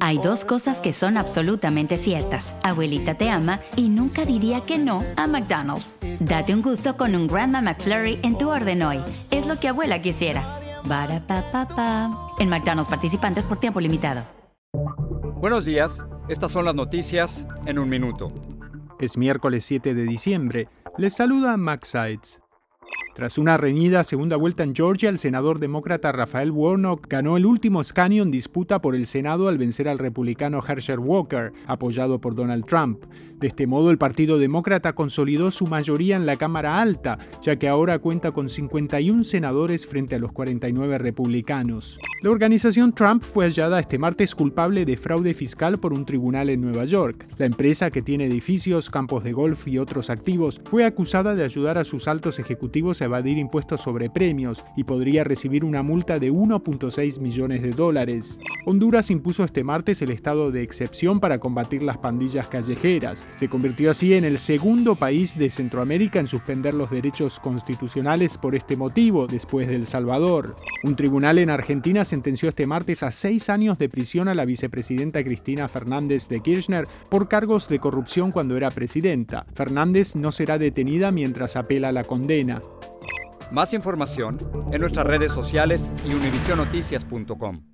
Hay dos cosas que son absolutamente ciertas. Abuelita te ama y nunca diría que no a McDonald's. Date un gusto con un Grandma McFlurry en tu orden hoy. Es lo que abuela quisiera. En McDonald's participantes por tiempo limitado. Buenos días. Estas son las noticias en un minuto. Es miércoles 7 de diciembre. Les saluda Max Sides. Tras una reñida segunda vuelta en Georgia, el senador demócrata Rafael Warnock ganó el último escaño en disputa por el Senado al vencer al republicano Herschel Walker, apoyado por Donald Trump. De este modo, el Partido Demócrata consolidó su mayoría en la Cámara Alta, ya que ahora cuenta con 51 senadores frente a los 49 republicanos. La organización Trump fue hallada este martes culpable de fraude fiscal por un tribunal en Nueva York. La empresa, que tiene edificios, campos de golf y otros activos, fue acusada de ayudar a sus altos ejecutivos a evadir impuestos sobre premios y podría recibir una multa de 1.6 millones de dólares. Honduras impuso este martes el estado de excepción para combatir las pandillas callejeras. Se convirtió así en el segundo país de Centroamérica en suspender los derechos constitucionales por este motivo, después de El Salvador. Un tribunal en Argentina sentenció este martes a seis años de prisión a la vicepresidenta Cristina Fernández de Kirchner por cargos de corrupción cuando era presidenta. Fernández no será detenida mientras apela la condena. Más información en nuestras redes sociales y univisionoticias.com.